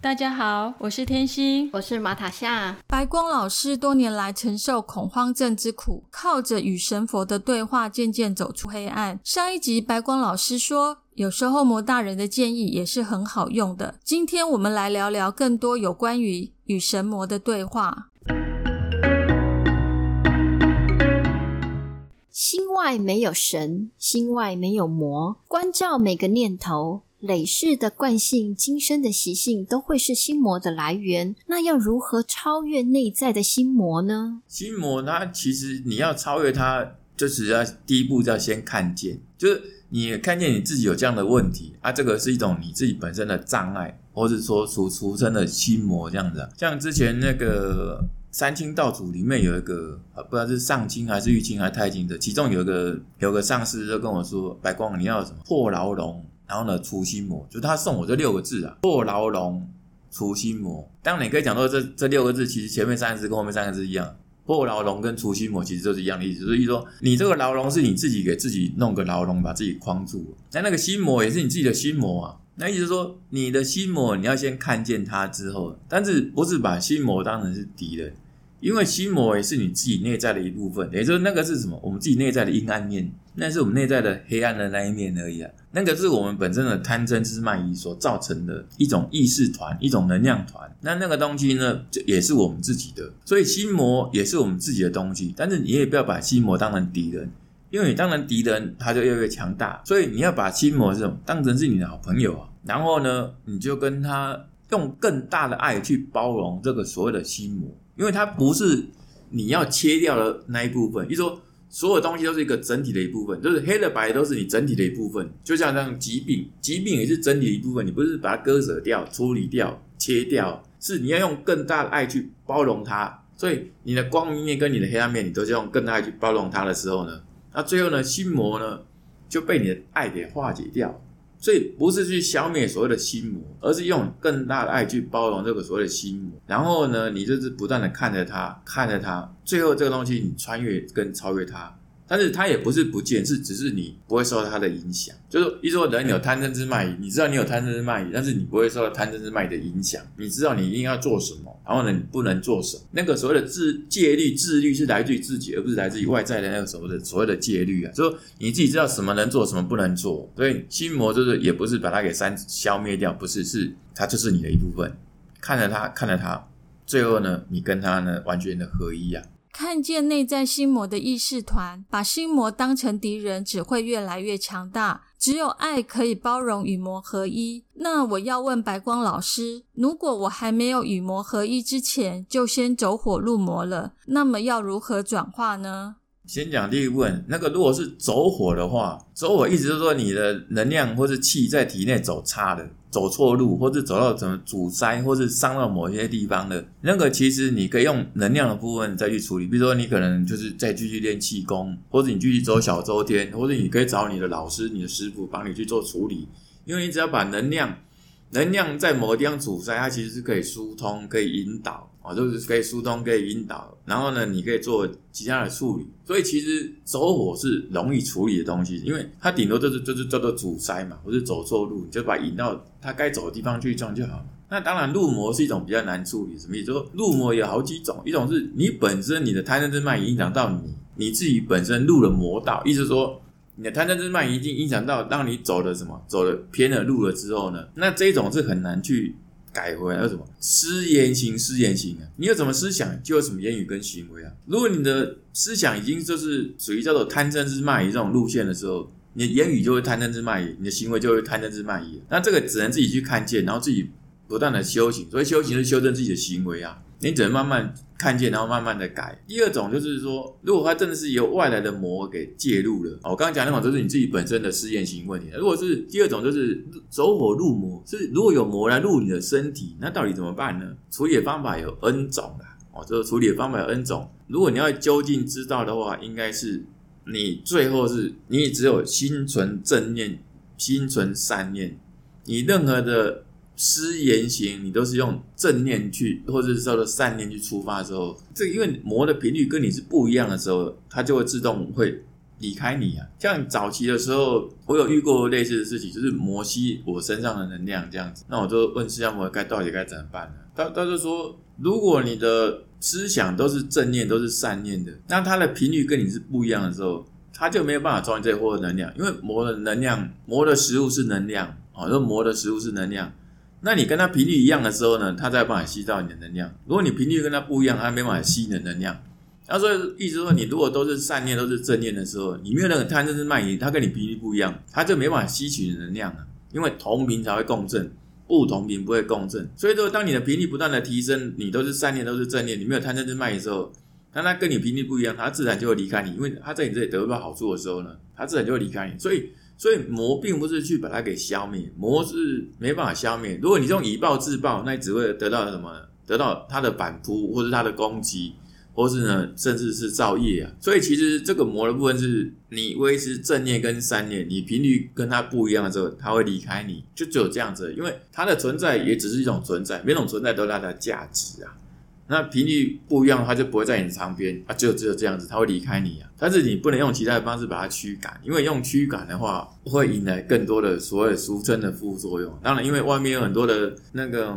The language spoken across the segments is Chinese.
大家好，我是天心，我是马塔夏。白光老师多年来承受恐慌症之苦，靠着与神佛的对话，渐渐走出黑暗。上一集白光老师说，有时候魔大人的建议也是很好用的。今天我们来聊聊更多有关于与神魔的对话。心外没有神，心外没有魔，关照每个念头。累世的惯性、今生的习性，都会是心魔的来源。那要如何超越内在的心魔呢？心魔，它其实你要超越它，就是要第一步要先看见，就是你看见你自己有这样的问题啊，这个是一种你自己本身的障碍，或者说俗俗称的心魔这样子。像之前那个三清道祖里面有一个，不知道是上清还是玉清还是太清的，其中有一个有个上师就跟我说：“白光，你要什么破牢笼？”然后呢，除心魔，就他送我这六个字啊，破牢笼，除心魔。当然，你可以讲说这这六个字，其实前面三个字跟后面三个字一样，破牢笼跟除心魔其实都是一样的意思。所以说，你这个牢笼是你自己给自己弄个牢笼，把自己框住。那那个心魔也是你自己的心魔啊。那意思说，你的心魔你要先看见它之后，但是不是把心魔当成是敌人？因为心魔也是你自己内在的一部分，也就是那个是什么？我们自己内在的阴暗面，那是我们内在的黑暗的那一面而已啊。那个是我们本身的贪嗔痴慢疑所造成的一种意识团，一种能量团。那那个东西呢，就也是我们自己的。所以心魔也是我们自己的东西。但是你也不要把心魔当成敌人，因为你当成敌人，他就越来越强大。所以你要把心魔这种当成是你的好朋友啊。然后呢，你就跟他用更大的爱去包容这个所谓的心魔。因为它不是你要切掉的那一部分，就说所有东西都是一个整体的一部分，就是黑的白都是你整体的一部分。就像那种疾病，疾病也是整体的一部分，你不是把它割舍掉、处理掉、切掉，是你要用更大的爱去包容它。所以你的光明面跟你的黑暗面，你都是用更大的爱去包容它的时候呢，那最后呢，心魔呢就被你的爱给化解掉。所以不是去消灭所谓的心魔，而是用更大的爱去包容这个所谓的心魔。然后呢，你就是不断的看着它，看着它，最后这个东西你穿越跟超越它。但是它也不是不见，是只是你不会受到它的影响。就是一说人有贪嗔痴慢疑，你知道你有贪嗔痴慢疑，但是你不会受到贪嗔痴慢疑的影响。你知道你一定要做什么，然后呢，你不能做什么。那个所谓的自戒律、自律是来自于自己，而不是来自于外在的那个所谓的所谓的戒律啊。就说你自己知道什么能做，什么不能做。所以心魔就是也不是把它给删消灭掉，不是，是它就是你的一部分。看着它，看着它，最后呢，你跟它呢完全的合一啊。看见内在心魔的意识团，把心魔当成敌人，只会越来越强大。只有爱可以包容与魔合一。那我要问白光老师，如果我还没有与魔合一之前，就先走火入魔了，那么要如何转化呢？先讲第一部分，那个如果是走火的话，走火意思就是说你的能量或是气在体内走差了。走错路，或者走到什么阻塞，或是伤到某些地方的，那个其实你可以用能量的部分再去处理。比如说，你可能就是再继续练气功，或者你继续走小周天，或者你可以找你的老师、你的师傅帮你去做处理。因为你只要把能量，能量在某个地方阻塞，它其实是可以疏通、可以引导。啊，就是可以疏通，可以引导，然后呢，你可以做其他的处理。所以其实走火是容易处理的东西，因为它顶多就是就是叫做阻塞嘛，或是走错路，你就把引到它该走的地方去撞就好。那当然，入魔是一种比较难处理，什么意思？说入魔有好几种，一种是你本身你的贪嗔痴慢影响到你，你自己本身入了魔道，意思说你的贪嗔痴慢已经影响到让你走了什么，走了偏了路了之后呢，那这种是很难去。改回来有什么思言行，思言行啊？你有什么思想，就有什么言语跟行为啊。如果你的思想已经就是属于叫做贪嗔痴慢疑这种路线的时候，你的言语就会贪嗔痴慢疑，你的行为就会贪嗔痴慢疑。那这个只能自己去看见，然后自己不断的修行。所以修行是修正自己的行为啊。你只能慢慢看见，然后慢慢的改。第二种就是说，如果它真的是由外来的魔给介入了，我刚刚讲那种都是你自己本身的试验型问题。如果是第二种，就是走火入魔，是如果有魔来入你的身体，那到底怎么办呢？处理的方法有 N 种啦。哦，这个处理的方法有 N 种。如果你要究竟知道的话，应该是你最后是你只有心存正念，心存善念，你任何的思言行，你都是用正念去，或者是叫做善念去出发的时候，这因为魔的频率跟你是不一样的时候，它就会自动会。离开你啊！像早期的时候，我有遇过类似的事情，就是摩吸我身上的能量这样子。那我就问释迦摩该到底该怎么办呢？他他就说，如果你的思想都是正念，都是善念的，那它的频率跟你是不一样的时候，它就没有办法装这货的能量。因为魔的能量，魔的食物是能量哦，说魔的食物是能量。那你跟它频率一样的时候呢，它才有办法吸到你的能量。如果你频率跟它不一样，它没办法吸你的能量。他说：“意思说，你如果都是善念，都是正念的时候，你没有那个贪嗔痴慢疑，它跟你频率不一样，它就没办法吸取你的能量了。因为同频才会共振，不同频不会共振。所以说，当你的频率不断的提升，你都是善念，都是正念，你没有贪嗔痴慢疑的时候，当它跟你频率不一样，它自然就会离开你。因为它在你这里得不到好处的时候呢，它自然就会离开你。所以，所以魔并不是去把它给消灭，魔是没办法消灭。如果你用以暴制暴，那你只会得到什么？得到它的反扑或是它的攻击。”或是呢，甚至是造业啊，所以其实这个魔的部分是你维持正念跟善念，你频率跟它不一样的时候，它会离开你，就只有这样子，因为它的存在也只是一种存在，每种存在都有它的价值啊。那频率不一样，它就不会在你旁边啊，就只有这样子，它会离开你啊。但是你不能用其他的方式把它驱赶，因为用驱赶的话，会引来更多的所谓俗称的副作用。当然，因为外面有很多的那个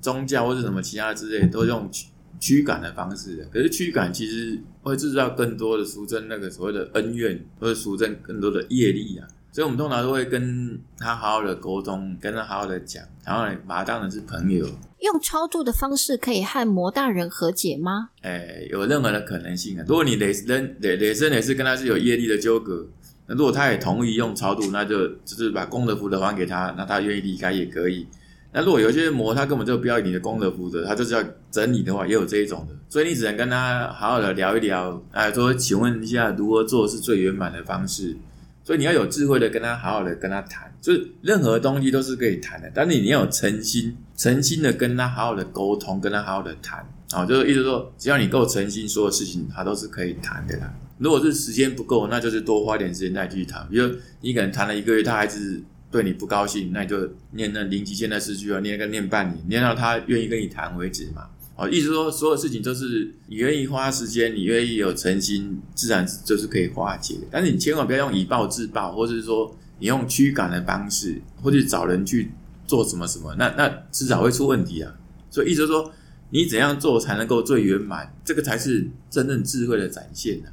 宗教或者什么其他之类，都用驱。驱赶的方式，可是驱赶其实会制造更多的俗称那个所谓的恩怨，或者俗称更多的业力啊。所以，我们通常都会跟他好好的沟通，跟他好好的讲，然后把他当成是朋友。用超度的方式可以和魔大人和解吗？哎，有任何的可能性啊。如果你累人累累生累世跟他是有业力的纠葛，那如果他也同意用超度，那就就是把功德福德还给他，那他愿意离开也可以。那如果有一些魔，他根本就不要你的功德福德，他就是要整你的话，也有这一种的，所以你只能跟他好好的聊一聊，哎，说请问一下如何做是最圆满的方式，所以你要有智慧的跟他好好的跟他谈，就是任何东西都是可以谈的，但是你要有诚心，诚心的跟他好好的沟通，跟他好好的谈，啊，就是意思说，只要你够诚心，所有事情他都是可以谈的啦。如果是时间不够，那就是多花点时间再继续谈，比如你可能谈了一个月，他还是。对你不高兴，那你就念那零极限的诗句啊，念个念半年，念到他愿意跟你谈为止嘛。哦，意思说所有事情都是你愿意花时间，你愿意有诚心，自然就是可以化解。但是你千万不要用以暴制暴，或者是说你用驱赶的方式，或者找人去做什么什么，那那迟早会出问题啊。所以意思说，你怎样做才能够最圆满，这个才是真正智慧的展现呢？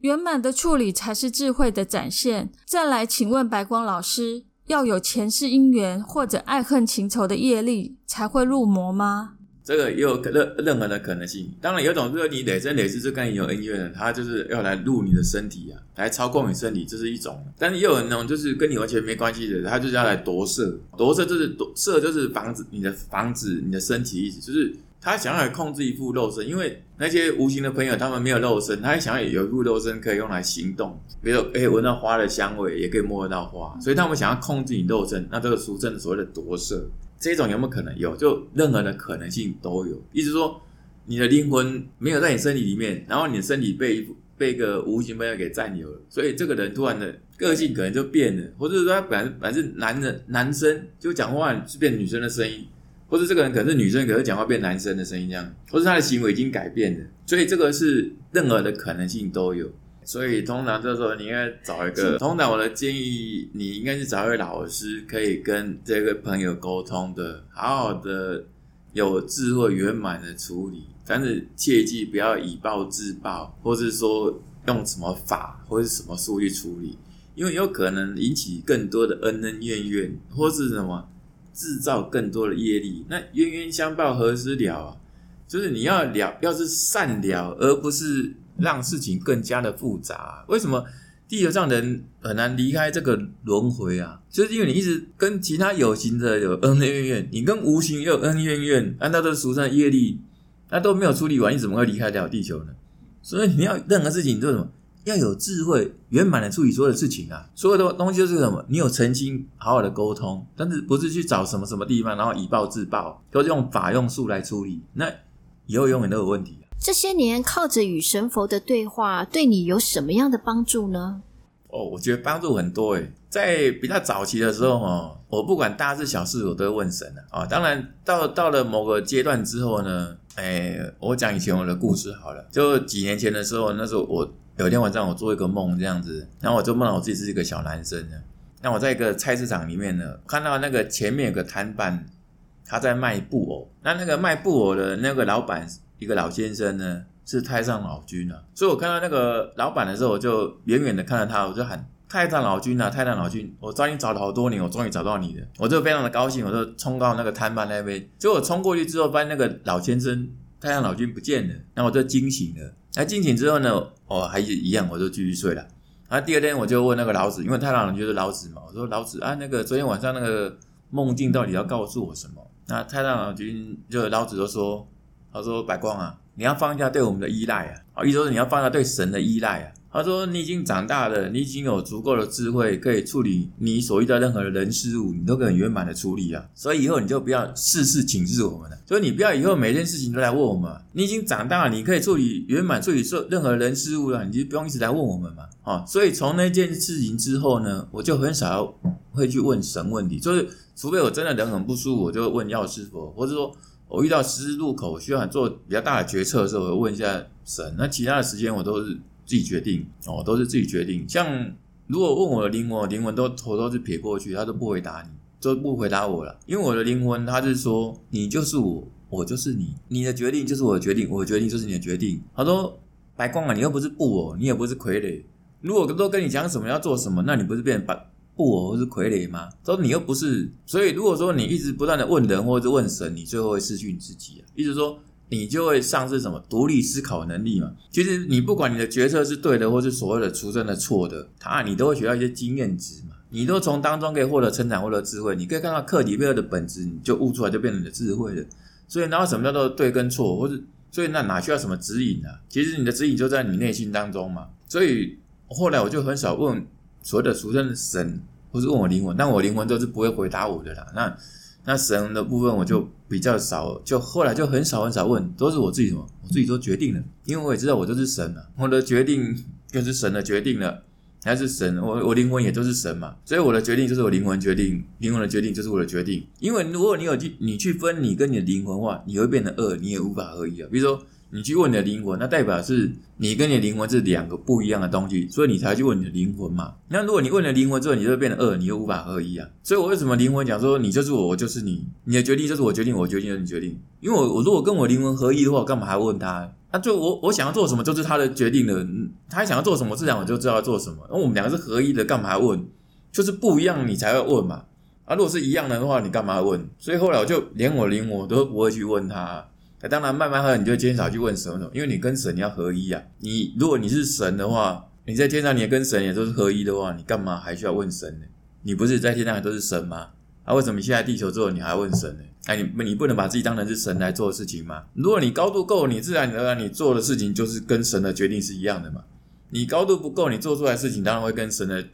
圆满的处理才是智慧的展现。再来，请问白光老师。要有前世因缘或者爱恨情仇的业力才会入魔吗？这个也有任任何的可能性。当然，有种就是你累生累世是跟你有恩怨的，他就是要来入你的身体啊，来操控你身体，这是一种。但是也有那种就是跟你完全没关系的，他就是要来夺舍。夺舍就是夺舍，就是防止你的防止你的身体意思，就是。他想要控制一副肉身，因为那些无形的朋友他们没有肉身，他想要有一副肉身可以用来行动，比如可以闻到花的香味，也可以摸得到花，所以他们想要控制你肉身。那这个俗称所谓的夺舍，这种有没有可能有？就任何的可能性都有。意思说，你的灵魂没有在你身体里面，然后你的身体被被一个无形朋友给占有了，所以这个人突然的个性可能就变了，或者说他本来本来是男人男生，就讲话是变女生的声音。或者这个人可能是女生，可是讲话变男生的声音这样，或者他的行为已经改变了，所以这个是任何的可能性都有。所以通常这时候你应该找一个，通常我的建议你应该是找一位老师，可以跟这个朋友沟通的，好好的有智慧圆满的处理。但是切记不要以暴制暴，或是说用什么法或是什么术去处理，因为有可能引起更多的恩恩怨怨，或是什么。制造更多的业力，那冤冤相报何时了啊？就是你要了，要是善了，而不是让事情更加的复杂。为什么地球上人很难离开这个轮回啊？就是因为你一直跟其他有形的有恩恩怨怨，你跟无形又有恩恩怨怨，按照这俗称业力，那都没有处理完，你怎么会离开掉地球呢？所以你要任何事情你做什么？要有智慧，圆满的处理所有的事情啊！所有的东西都是什么？你有诚心，好好的沟通，但是不是去找什么什么地方，然后以暴制暴，都是用法用术来处理，那以后永远都有问题。这些年靠着与神佛的对话，对你有什么样的帮助呢？哦，我觉得帮助很多诶，在比较早期的时候哦，我不管大事小事，我都会问神的啊。当然，到到了某个阶段之后呢，哎，我讲以前我的故事好了。就几年前的时候，那时候我有一天晚上我做一个梦这样子，然后我就梦到我自己是一个小男生呢。那我在一个菜市场里面呢，看到那个前面有个摊贩，他在卖布偶。那那个卖布偶的那个老板，一个老先生呢。是太上老君啊，所以我看到那个老板的时候，我就远远的看着他，我就喊太上老君啊，太上老君，我找你找了好多年，我终于找到你了，我就非常的高兴，我就冲到那个摊贩那边，结果冲过去之后，发现那个老先生太上老君不见了，然后我就惊醒了，那惊醒之后呢，哦还是一样，我就继续睡了，然后第二天我就问那个老子，因为太上老君是老子嘛，我说老子啊，那个昨天晚上那个梦境到底要告诉我什么？那太上老君就老子就说，他说白光啊。你要放下对我们的依赖啊！啊，意思说你要放下对神的依赖啊。他说你已经长大了，你已经有足够的智慧，可以处理你所遇到任何的人事物，你都可以圆满的处理啊。所以以后你就不要事事请示我们了。所以你不要以后每件事情都来问我们。你已经长大了，你可以处理圆满处理任任何人事物了，你就不用一直来问我们嘛。啊，所以从那件事情之后呢，我就很少会去问神问题，就是除非我真的人很不舒服，我就问药师佛，或者说。我遇到十字路口需要做比较大的决策的时候，我问一下神。那其他的时间我都是自己决定哦，都是自己决定。像如果问我的灵魂，灵魂都头都是撇过去，他都不回答你，都不回答我了。因为我的灵魂，他是说你就是我，我就是你，你的决定就是我的决定，我的决定就是你的决定。他说白光啊，你又不是布偶，你也不是傀儡。如果都跟你讲什么要做什么，那你不是变白？布偶或是傀儡吗？说你又不是，所以如果说你一直不断的问人或者问神，你最后会失去你自己啊。意思说你就会丧失什么独立思考能力嘛。其实你不管你的决策是对的，或是所谓的出生的错的，他你都会学到一些经验值嘛。你都从当中可以获得成长，获得智慧。你可以看到课题背后的本质，你就悟出来，就变成你的智慧了。所以然后什么叫做对跟错，或者所以那哪需要什么指引呢？其实你的指引就在你内心当中嘛。所以后来我就很少问。所谓的俗称的神，或是问我灵魂，但我灵魂都是不会回答我的啦。那那神的部分我就比较少，就后来就很少很少问，都是我自己什么，我自己都决定了，因为我也知道我就是神了，我的决定就是神的决定了，还是神，我我灵魂也都是神嘛，所以我的决定就是我灵魂决定，灵魂的决定就是我的决定。因为如果你有去你去分你跟你的灵魂话，你会变成二，你也无法合一啊。比如说。你去问你的灵魂，那代表是你跟你的灵魂是两个不一样的东西，所以你才去问你的灵魂嘛。那如果你问了灵魂之后，你就变成二，你又无法合一啊。所以我为什么灵魂讲说你就是我，我就是你，你的决定就是我决定，我决定就是你决定。因为我我如果跟我灵魂合一的话，干嘛还问他？那就我我想要做什么就是他的决定了，他想要做什么，自然我就知道要做什么。那我们两个是合一的，干嘛还问？就是不一样，你才会问嘛。啊，如果是一样的话，你干嘛问？所以后来我就连我灵魂都不会去问他。那当然，慢慢喝，你就减少去问神了，因为你跟神你要合一啊。你如果你是神的话，你在天上你也跟神也都是合一的话，你干嘛还需要问神呢？你不是在天上也都是神吗？啊，为什么现在地球之后你还问神呢？哎，你你不能把自己当成是神来做事情吗？如果你高度够，你自然而然你做的事情就是跟神的决定是一样的嘛。你高度不够，你做出来事情当然会跟神的。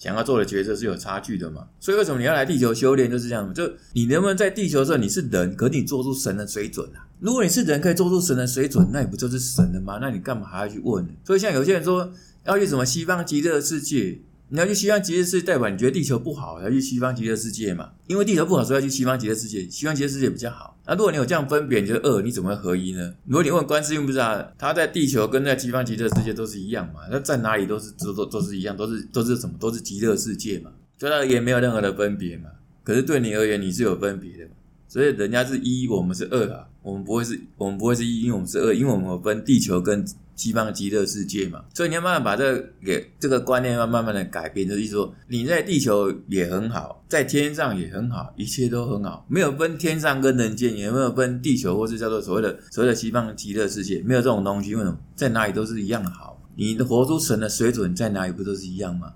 想要做的决策是有差距的嘛？所以为什么你要来地球修炼就是这样？就你能不能在地球上你是人，可你做出神的水准啊？如果你是人可以做出神的水准，那你不就是神了吗？那你干嘛还要去问？所以像有些人说要去什么西方极乐世界。你要去西方极乐世界，代表你觉得地球不好，要去西方极乐世界嘛？因为地球不好，所以要去西方极乐世界。西方极乐世界比较好。那如果你有这样分别，你觉得二，你怎么会合一呢？如果你问观世音菩萨，他在地球跟在西方极乐世界都是一样嘛？那在哪里都是都都都是一样，都是都是什么？都是极乐世界嘛？对他而言没有任何的分别嘛？可是对你而言，你是有分别的。所以人家是一，我们是二啊。我们不会是，我们不会是一，因为我们是二，因为我们分地球跟。西方极乐世界嘛，所以你要慢慢把这个给这个观念要慢慢的改变，就是说你在地球也很好，在天上也很好，一切都很好，没有分天上跟人间，也没有分地球或是叫做所谓的所谓的西方极乐世界，没有这种东西，为什么在哪里都是一样的好？你的活出神的水准在哪里不都是一样吗？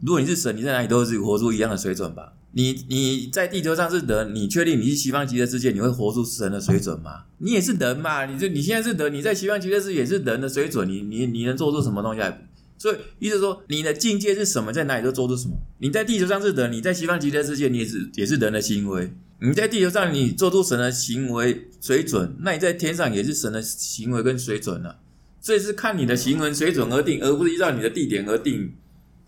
如果你是神，你在哪里都是活出一样的水准吧？你你在地球上是人，你确定你是西方极乐世界，你会活出神的水准吗？你也是人嘛？你就你现在是人，你在西方极乐世界也是人的水准，你你你能做出什么东西来？所以意思说，你的境界是什么，在哪里都做出什么。你在地球上是人，你在西方极乐世界，你也是也是人的行为。你在地球上你做出神的行为水准，那你在天上也是神的行为跟水准了。所以是看你的行为水准而定，而不是依照你的地点而定。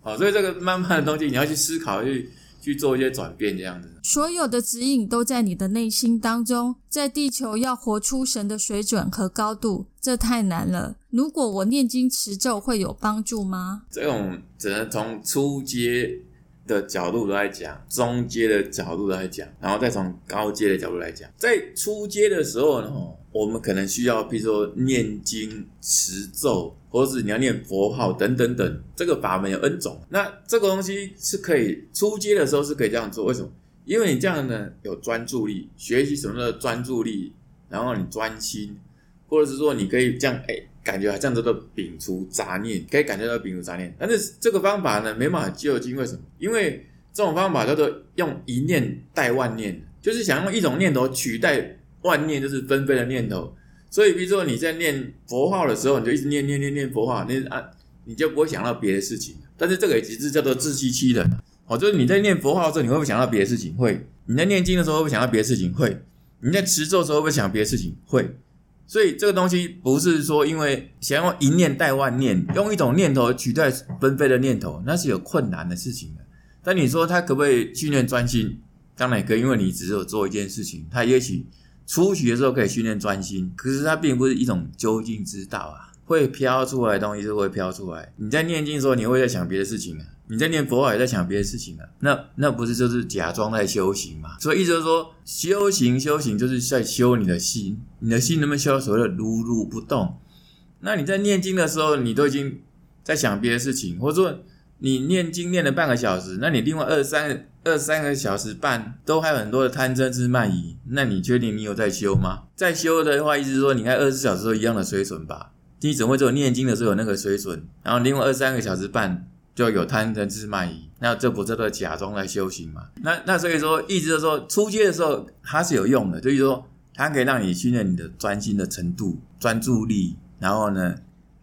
好，所以这个慢慢的东西你要去思考，去去做一些转变，这样子。所有的指引都在你的内心当中，在地球要活出神的水准和高度，这太难了。如果我念经持咒会有帮助吗？这种只能从初阶的角度来讲，中阶的角度来讲，然后再从高阶的角度来讲。在初阶的时候呢，我们可能需要，比如说念经持咒，或者是你要念佛号等等等，这个法门有 N 种。那这个东西是可以出街的时候是可以这样做，为什么？因为你这样呢，有专注力，学习什么的专注力，然后你专心，或者是说你可以这样，哎，感觉好像这个摒除杂念，可以感觉到摒除杂念。但是这个方法呢，没办法就近，为什么？因为这种方法叫做用一念代万念，就是想用一种念头取代万念，就是纷飞的念头。所以，比如说你在念佛号的时候，你就一直念念念念佛号，念啊，你就不会想到别的事情。但是这个也其实叫做自欺欺人。哦，就是你在念佛号的时候，你会不会想到别的事情？会。你在念经的时候，会不会想到别的事情？会。你在持咒的时候，会不会想别的事情？会。所以这个东西不是说因为想要一念代万念，用一种念头取代纷飞的念头，那是有困难的事情的。但你说他可不可以训练专心？当然可以，因为你只有做一件事情。他也许初学的时候可以训练专心，可是它并不是一种究竟之道啊。会飘出来的东西就会飘出来。你在念经的时候，你会在想别的事情啊。你在念佛号也在想别的事情啊，那那不是就是假装在修行嘛？所以意思就是说，修行修行就是在修你的心，你的心能不能修所谓的如如不动？那你在念经的时候，你都已经在想别的事情，或者说你念经念了半个小时，那你另外二三二三个小时半都还有很多的贪嗔痴慢疑，那你确定你有在修吗？在修的话，意思是说，你看二十四小时都一样的水准吧？你怎么会只有念经的时候有那个水准，然后另外二三个小时半？就有贪嗔痴慢疑，那这不叫做假装在修行嘛？那那所以说，意思就是说，初阶的时候它是有用的，就是说它可以让你训练你的专心的程度、专注力，然后呢，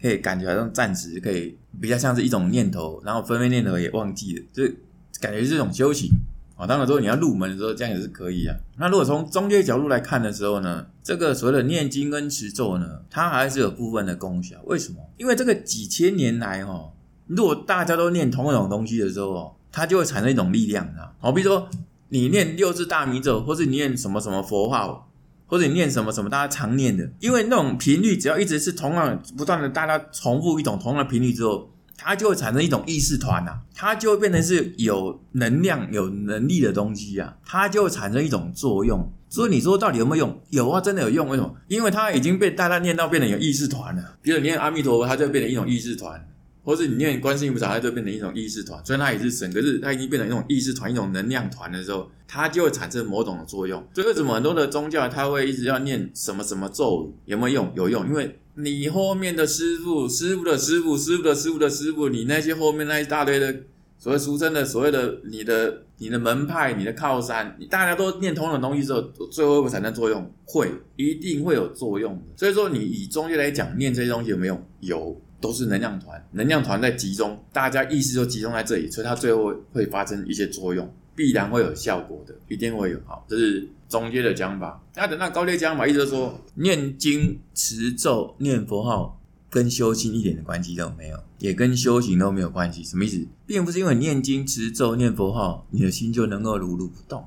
可以感觉好像暂时可以比较像是一种念头，然后分分念头也忘记了，就是感觉是这种修行啊。当然说你要入门的时候，这样也是可以啊。那如果从中阶角度来看的时候呢，这个所谓的念经跟持咒呢，它还是有部分的功效。为什么？因为这个几千年来哈。如果大家都念同一种东西的时候，它就会产生一种力量，啊。好，比如说你念六字大明咒，或是你念什么什么佛号，或者你念什么什么大家常念的，因为那种频率只要一直是同样不断的，大家重复一种同样的频率之后，它就会产生一种意识团呐，它就会变成是有能量、有能力的东西啊，它就会产生一种作用。所以你说到底有没有用？有啊，真的有用。为什么？因为它已经被大家念到变成有意识团了。比如念阿弥陀佛，它就变成一种意识团。或者你念观世音菩萨，它就变成一种意识团，虽然它也是神，可是它已经变成一种意识团、一种能量团的时候，它就会产生某种的作用。所以为什么很多的宗教它会一直要念什么什么咒语？有没有用？有用，因为你后面的师傅、师傅的师傅、师傅的师傅的师傅，你那些后面那一大堆的所谓俗称的所谓的你的你的门派、你的靠山，你大家都念同样的东西之后，最后会产生作用？会，一定会有作用。所以说，你以中医来讲，念这些东西有没有用？有。都是能量团，能量团在集中，大家意识都集中在这里，所以它最后会发生一些作用，必然会有效果的，一定会有。好，这是中阶的讲法。那等到高阶讲法，意思说念经持咒念佛号跟修心一点的关系都没有，也跟修行都没有关系。什么意思？并不是因为念经持咒念佛号，你的心就能够如如不动。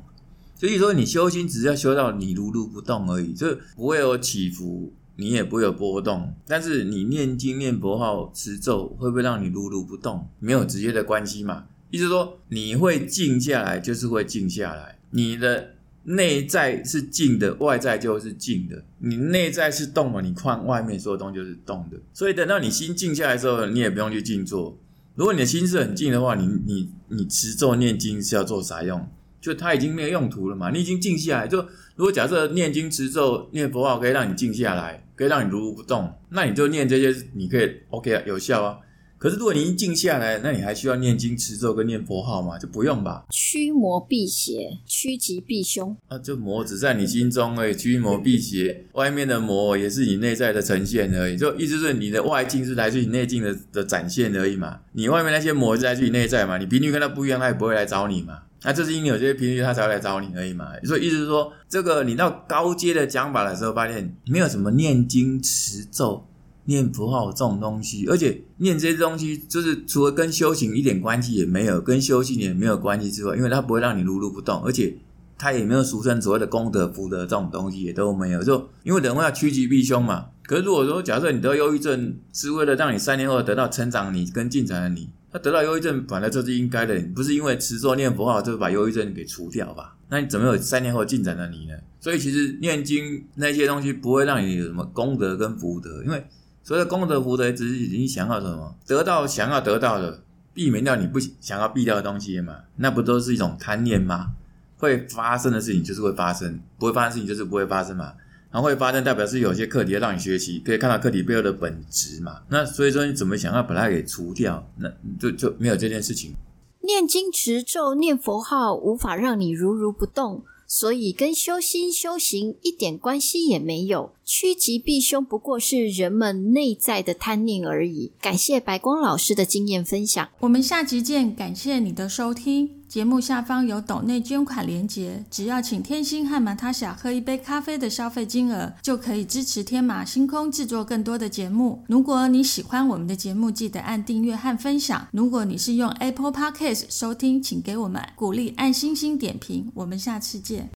所以说你修心只是要修到你如如不动而已，这不会有起伏。你也不会有波动，但是你念经念佛号持咒会不会让你如如不动？没有直接的关系嘛。意思说你会静下来，就是会静下来。你的内在是静的，外在就是静的。你内在是动嘛，你看外面所有东西就是动的。所以等到你心静下来之后，你也不用去静坐。如果你的心是很静的话，你你你持咒念经是要做啥用？就它已经没有用途了嘛。你已经静下来，就如果假设念经持咒念佛号可以让你静下来。可以让你如如不动，那你就念这些，你可以 OK 啊，有效啊。可是如果你一静下来，那你还需要念经持咒跟念佛号吗？就不用吧。驱魔辟邪，趋吉避凶啊，就魔只在你心中而已，驱魔辟邪，外面的魔也是你内在的呈现而已。就意思是你的外境是来自于内境的的展现而已嘛。你外面那些魔是来自于内在嘛？你频率跟他不一样，他也不会来找你嘛。那这是因为有这些频率，他才会来找你而已嘛。所以意思是说，这个你到高阶的讲法的时候，发现没有什么念经持咒、念符号这种东西，而且念这些东西，就是除了跟修行一点关系也没有，跟修行也没有关系之外，因为它不会让你如如不动，而且它也没有俗称所谓的功德福德这种东西也都没有。就因为人要趋吉避凶嘛。可是如果说假设你得忧郁症是为了让你三年后得到成长你跟进展的你。他得到忧郁症，本来这是应该的，不是因为持咒念佛号就把忧郁症给除掉吧？那你怎么有三年后进展的你呢？所以其实念经那些东西不会让你有什么功德跟福德，因为所谓功德福德只是你想要什么得到想要得到的，避免掉你不想要避掉的东西嘛？那不都是一种贪念吗？会发生的事情就是会发生，不会发生的事情就是不会发生嘛？然后会发生，代表是有些课题要让你学习，可以看到课题背后的本质嘛？那所以说你怎么想要把它给除掉，那就就没有这件事情。念经持咒念佛号无法让你如如不动，所以跟修心修行一点关系也没有。趋吉避凶不过是人们内在的贪念而已。感谢白光老师的经验分享，我们下集见。感谢你的收听。节目下方有抖内捐款连结，只要请天星和马塔小喝一杯咖啡的消费金额，就可以支持天马星空制作更多的节目。如果你喜欢我们的节目，记得按订阅和分享。如果你是用 Apple Podcast 收听，请给我们鼓励，按星星点评。我们下次见。